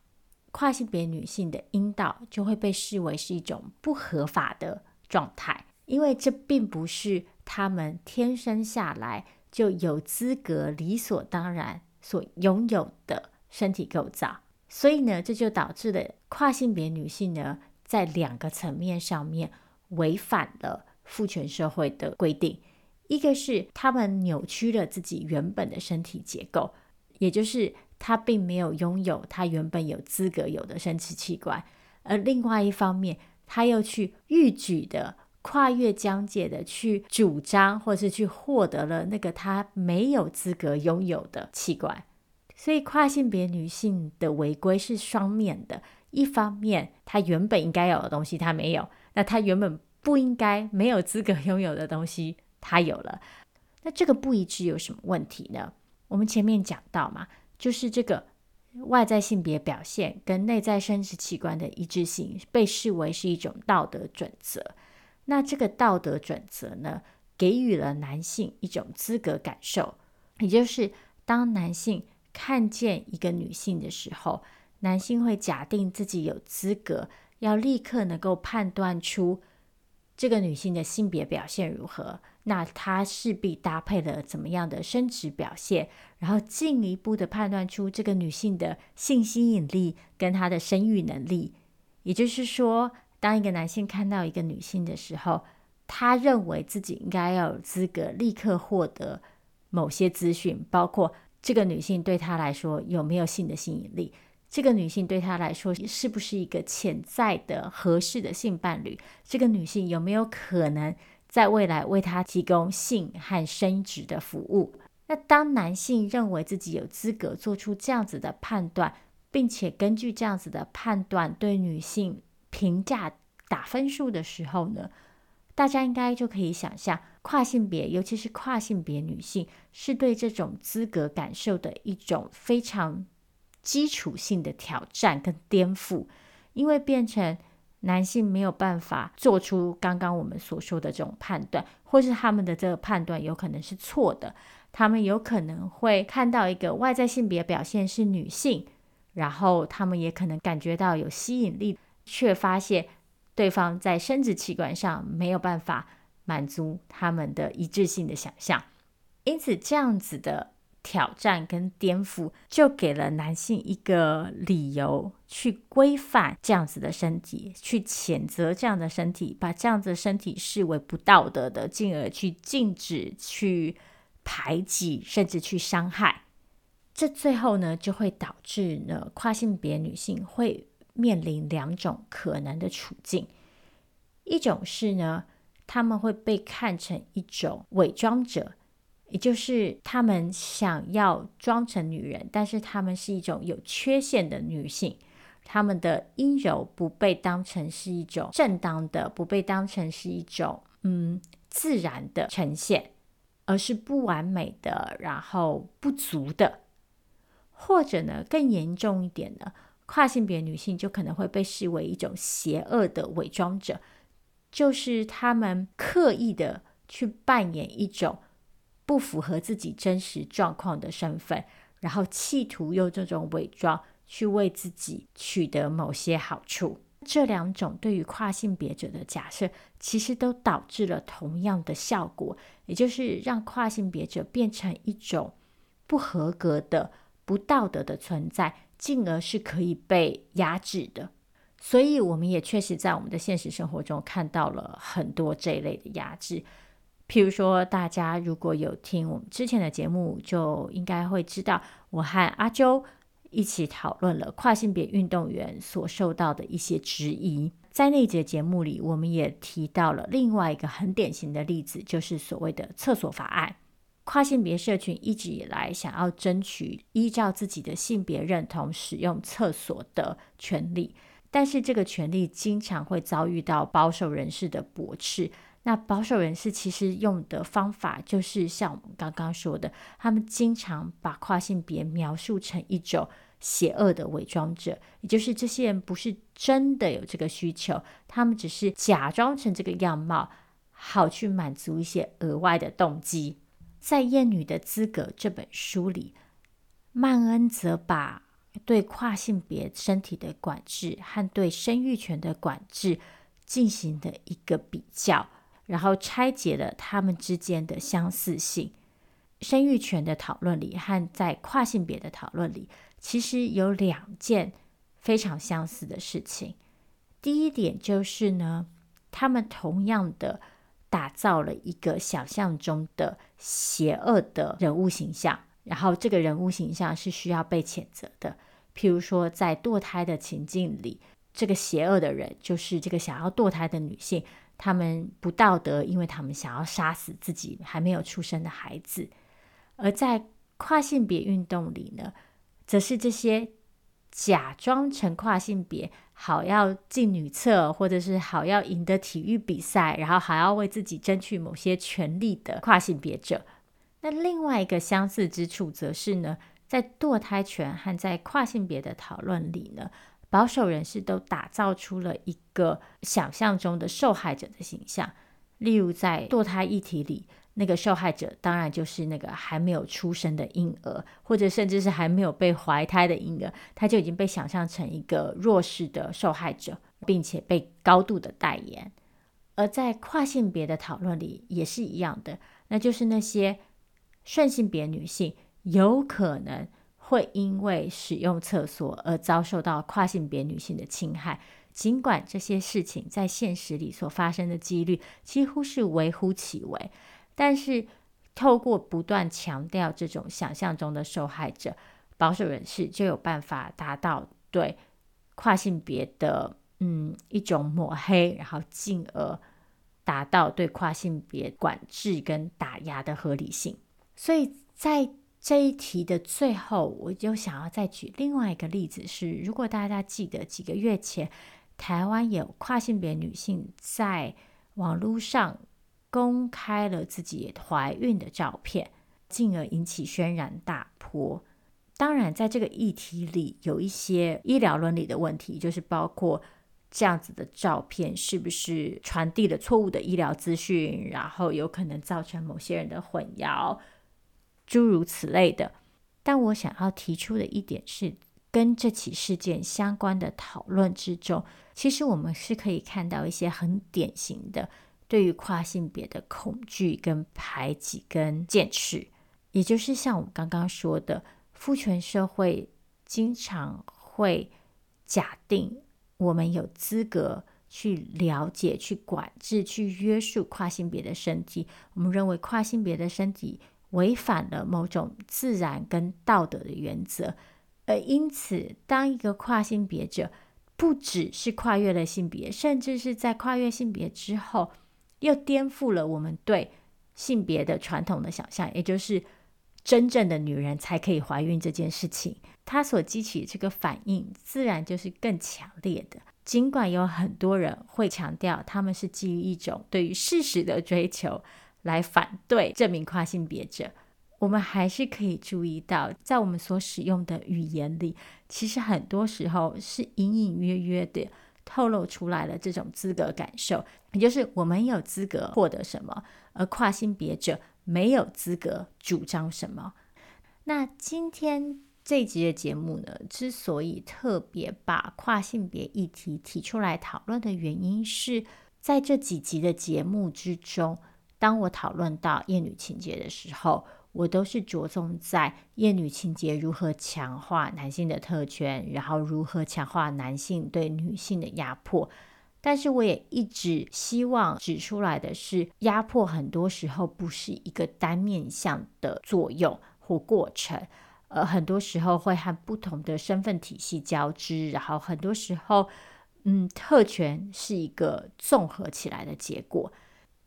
跨性别女性的阴道就会被视为是一种不合法的状态，因为这并不是他们天生下来就有资格、理所当然所拥有的身体构造。所以呢，这就导致了跨性别女性呢。在两个层面上面违反了父权社会的规定，一个是他们扭曲了自己原本的身体结构，也就是他并没有拥有他原本有资格有的生殖器官，而另外一方面，他又去逾矩的跨越疆界的去主张，或是去获得了那个他没有资格拥有的器官，所以跨性别女性的违规是双面的。一方面，他原本应该有的东西他没有，那他原本不应该没有资格 拥有的东西他有了，那这个不一致有什么问题呢？我们前面讲到嘛，就是这个外在性别表现跟内在生殖器官的一致性被视为是一种道德准则。那这个道德准则呢，给予了男性一种资格感受，也就是当男性看见一个女性的时候。男性会假定自己有资格，要立刻能够判断出这个女性的性别表现如何，那他势必搭配了怎么样的生殖表现，然后进一步的判断出这个女性的性吸引力跟她的生育能力。也就是说，当一个男性看到一个女性的时候，他认为自己应该要有资格立刻获得某些资讯，包括这个女性对他来说有没有性的吸引力。这个女性对他来说是不是一个潜在的合适的性伴侣？这个女性有没有可能在未来为他提供性和生殖的服务。那当男性认为自己有资格做出这样子的判断，并且根据这样子的判断对女性评价打分数的时候呢，大家应该就可以想象，跨性别，尤其是跨性别女性，是对这种资格感受的一种非常基础性的挑战跟颠覆，因为变成男性没有办法做出刚刚我们所说的这种判断，或是他们的这个判断有可能是错的，他们有可能会看到一个外在性别表现是女性，然后他们也可能感觉到有吸引力，却发现对方在生殖器官上没有办法满足他们的一致性的想象，因此这样子的。挑战跟颠覆，就给了男性一个理由去规范这样子的身体，去谴责这样的身体，把这样子的身体视为不道德的，进而去禁止、去排挤，甚至去伤害。这最后呢，就会导致呢，跨性别女性会面临两种可能的处境：一种是呢，他们会被看成一种伪装者。也就是他们想要装成女人，但是他们是一种有缺陷的女性，他们的阴柔不被当成是一种正当的，不被当成是一种嗯自然的呈现，而是不完美的，然后不足的，或者呢更严重一点的，跨性别女性就可能会被视为一种邪恶的伪装者，就是他们刻意的去扮演一种。不符合自己真实状况的身份，然后企图用这种伪装去为自己取得某些好处。这两种对于跨性别者的假设，其实都导致了同样的效果，也就是让跨性别者变成一种不合格的、不道德的存在，进而是可以被压制的。所以，我们也确实在我们的现实生活中看到了很多这一类的压制。譬如说，大家如果有听我们之前的节目，就应该会知道，我和阿啾一起讨论了跨性别运动员所受到的一些质疑。在那节节目里，我们也提到了另外一个很典型的例子，就是所谓的厕所法案。跨性别社群一直以来想要争取依照自己的性别认同使用厕所的权利，但是这个权利经常会遭遇到保守人士的驳斥。那保守人士其实用的方法就是像我们刚刚说的，他们经常把跨性别描述成一种邪恶的伪装者，也就是这些人不是真的有这个需求，他们只是假装成这个样貌，好去满足一些额外的动机。在《厌女的资格》这本书里，曼恩则把对跨性别身体的管制和对生育权的管制进行的一个比较。然后拆解了他们之间的相似性。生育权的讨论里和在跨性别的讨论里，其实有两件非常相似的事情。第一点就是呢，他们同样的打造了一个想象中的邪恶的人物形象，然后这个人物形象是需要被谴责的。譬如说，在堕胎的情境里，这个邪恶的人就是这个想要堕胎的女性。他们不道德，因为他们想要杀死自己还没有出生的孩子；而在跨性别运动里呢，则是这些假装成跨性别，好要进女厕，或者是好要赢得体育比赛，然后还要为自己争取某些权利的跨性别者。那另外一个相似之处，则是呢，在堕胎权和在跨性别的讨论里呢。保守人士都打造出了一个想象中的受害者的形象，例如在堕胎议题里，那个受害者当然就是那个还没有出生的婴儿，或者甚至是还没有被怀胎的婴儿，他就已经被想象成一个弱势的受害者，并且被高度的代言。而在跨性别的讨论里也是一样的，那就是那些顺性别女性有可能。会因为使用厕所而遭受到跨性别女性的侵害，尽管这些事情在现实里所发生的几率几乎是微乎其微，但是透过不断强调这种想象中的受害者，保守人士就有办法达到对跨性别的嗯一种抹黑，然后进而达到对跨性别管制跟打压的合理性。所以在这一题的最后，我就想要再举另外一个例子是，如果大家记得几个月前，台湾有跨性别女性在网络上公开了自己怀孕的照片，进而引起轩然大波。当然，在这个议题里，有一些医疗伦理的问题，就是包括这样子的照片是不是传递了错误的医疗资讯，然后有可能造成某些人的混淆。诸如此类的，但我想要提出的一点是，跟这起事件相关的讨论之中，其实我们是可以看到一些很典型的对于跨性别的恐惧、跟排挤、跟坚持，也就是像我们刚刚说的，父权社会经常会假定我们有资格去了解、去管制、去约束跨性别的身体，我们认为跨性别的身体。违反了某种自然跟道德的原则，而因此，当一个跨性别者不只是跨越了性别，甚至是在跨越性别之后，又颠覆了我们对性别的传统的想象，也就是真正的女人才可以怀孕这件事情，它所激起这个反应，自然就是更强烈的。尽管有很多人会强调，他们是基于一种对于事实的追求。来反对这名跨性别者，我们还是可以注意到，在我们所使用的语言里，其实很多时候是隐隐约约的透露出来了这种资格感受，也就是我们有资格获得什么，而跨性别者没有资格主张什么。那今天这一集的节目呢，之所以特别把跨性别议题提出来讨论的原因是，在这几集的节目之中。当我讨论到厌女情节的时候，我都是着重在厌女情节如何强化男性的特权，然后如何强化男性对女性的压迫。但是我也一直希望指出来的是，压迫很多时候不是一个单面向的作用或过程，呃，很多时候会和不同的身份体系交织，然后很多时候，嗯，特权是一个综合起来的结果，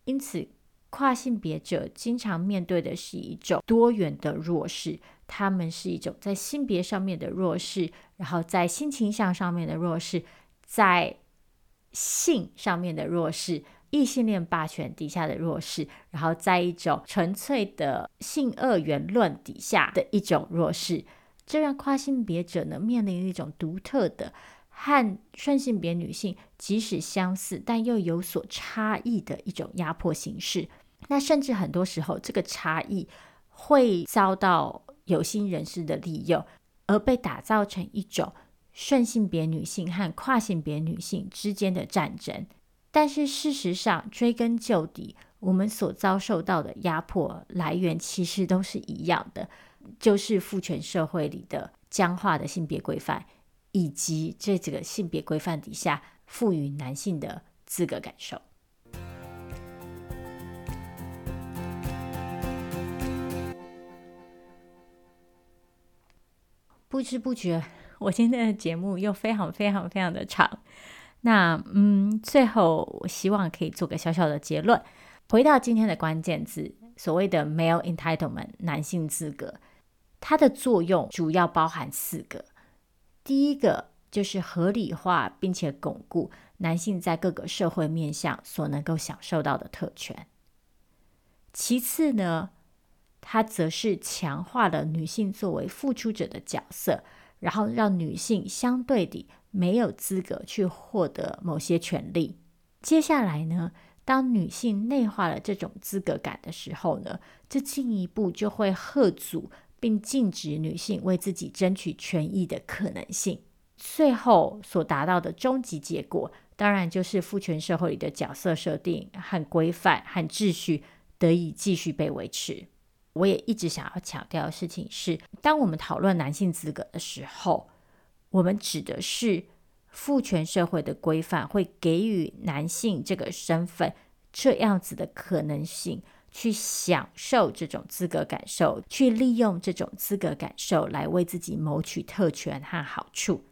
因此。跨性别者经常面对的是一种多元的弱势，他们是一种在性别上面的弱势，然后在性倾向上面的弱势，在性上面的弱势，异性恋霸权底下的弱势，然后在一种纯粹的性恶言论底下的一种弱势，这让跨性别者呢面临一种独特的和顺性别女性即使相似但又有所差异的一种压迫形式。那甚至很多时候，这个差异会遭到有心人士的利用，而被打造成一种顺性别女性和跨性别女性之间的战争。但是事实上，追根究底，我们所遭受到的压迫来源其实都是一样的，就是父权社会里的僵化的性别规范，以及这几个性别规范底下赋予男性的资格感受。不知不觉，我今天的节目又非常非常非常的长。那嗯，最后我希望可以做个小小的结论。回到今天的关键字，所谓的 male entitlement 男性资格，它的作用主要包含四个。第一个就是合理化并且巩固男性在各个社会面向所能够享受到的特权。其次呢，它则是强化了女性作为付出者的角色，然后让女性相对地没有资格去获得某些权利。接下来呢，当女性内化了这种资格感的时候呢，这进一步就会吓阻并禁止女性为自己争取权益的可能性。最后所达到的终极结果，当然就是父权社会里的角色设定和规范和秩序得以继续被维持。我也一直想要强调的事情是，当我们讨论男性资格的时候，我们指的是父权社会的规范会给予男性这个身份这样子的可能性，去享受这种资格感受，去利用这种资格感受来为自己谋取特权和好处。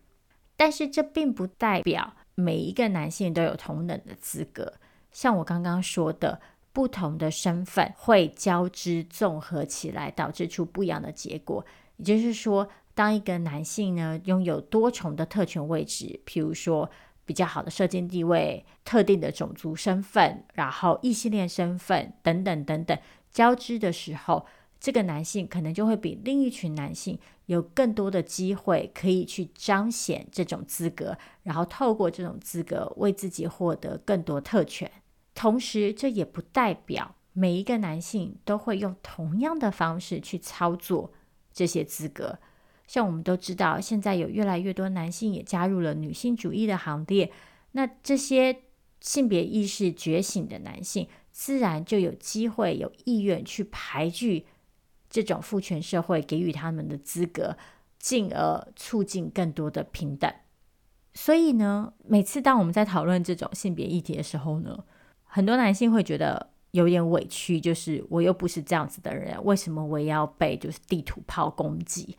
但是这并不代表每一个男性都有同等的资格。像我刚刚说的，不同的身份会交织综合起来，导致出不一样的结果。也就是说，当一个男性呢拥有多重的特权位置，譬如说比较好的社经地位、特定的种族身份，然后异性恋身份等等等等交织的时候，这个男性可能就会比另一群男性有更多的机会可以去彰显这种资格，然后透过这种资格为自己获得更多特权。同时，这也不代表每一个男性都会用同样的方式去操作这些资格。像我们都知道，现在有越来越多男性也加入了女性主义的行列，那这些性别意识觉醒的男性，自然就有机会、有意愿去排拒这种父权社会给予他们的资格，进而促进更多的平等。所以呢，每次当我们在讨论这种性别议题的时候呢，很多男性会觉得有点委屈，就是我又不是这样子的人，为什么我也要被就是地图炮攻击？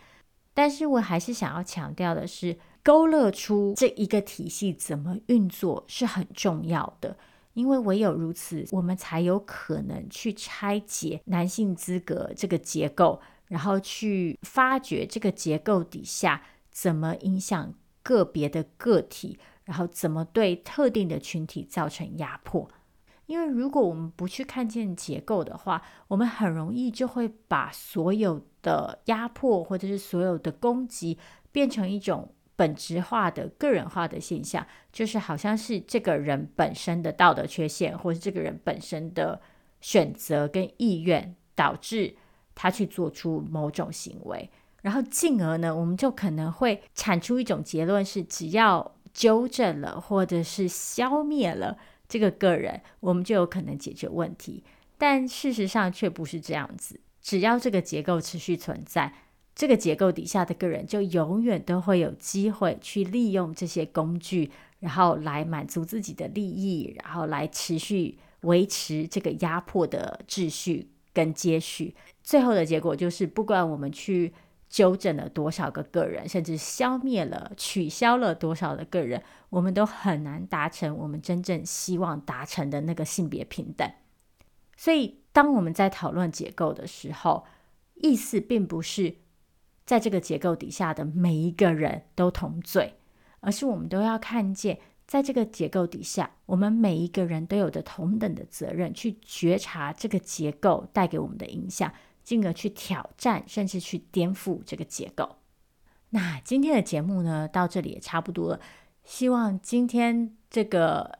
但是我还是想要强调的是，勾勒出这一个体系怎么运作是很重要的，因为唯有如此，我们才有可能去拆解男性资格这个结构，然后去发掘这个结构底下怎么影响个别的个体，然后怎么对特定的群体造成压迫。因为如果我们不去看见结构的话，我们很容易就会把所有的压迫或者是所有的攻击变成一种本质化的个人化的现象，就是好像是这个人本身的道德缺陷，或是这个人本身的选择跟意愿导致他去做出某种行为，然后进而呢，我们就可能会产出一种结论是：只要纠正了，或者是消灭了。这个个人，我们就有可能解决问题，但事实上却不是这样子。只要这个结构持续存在，这个结构底下的个人就永远都会有机会去利用这些工具，然后来满足自己的利益，然后来持续维持这个压迫的秩序跟接续。最后的结果就是，不管我们去。纠正了多少个个人，甚至消灭了、取消了多少的个人，我们都很难达成我们真正希望达成的那个性别平等。所以，当我们在讨论结构的时候，意思并不是在这个结构底下的每一个人都同罪，而是我们都要看见，在这个结构底下，我们每一个人都有着同等的责任，去觉察这个结构带给我们的影响。进而去挑战，甚至去颠覆这个结构。那今天的节目呢，到这里也差不多了。希望今天这个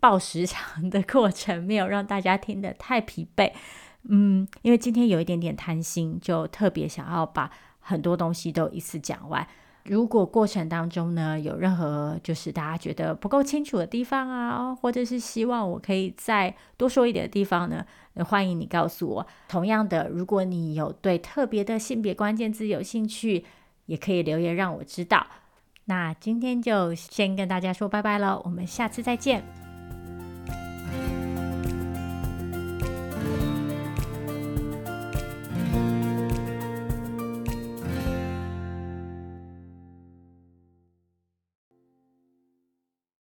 报时长的过程没有让大家听得太疲惫。嗯，因为今天有一点点贪心，就特别想要把很多东西都一次讲完。如果过程当中呢，有任何就是大家觉得不够清楚的地方啊，或者是希望我可以再多说一点的地方呢，欢迎你告诉我。同样的，如果你有对特别的性别关键字有兴趣，也可以留言让我知道。那今天就先跟大家说拜拜了，我们下次再见。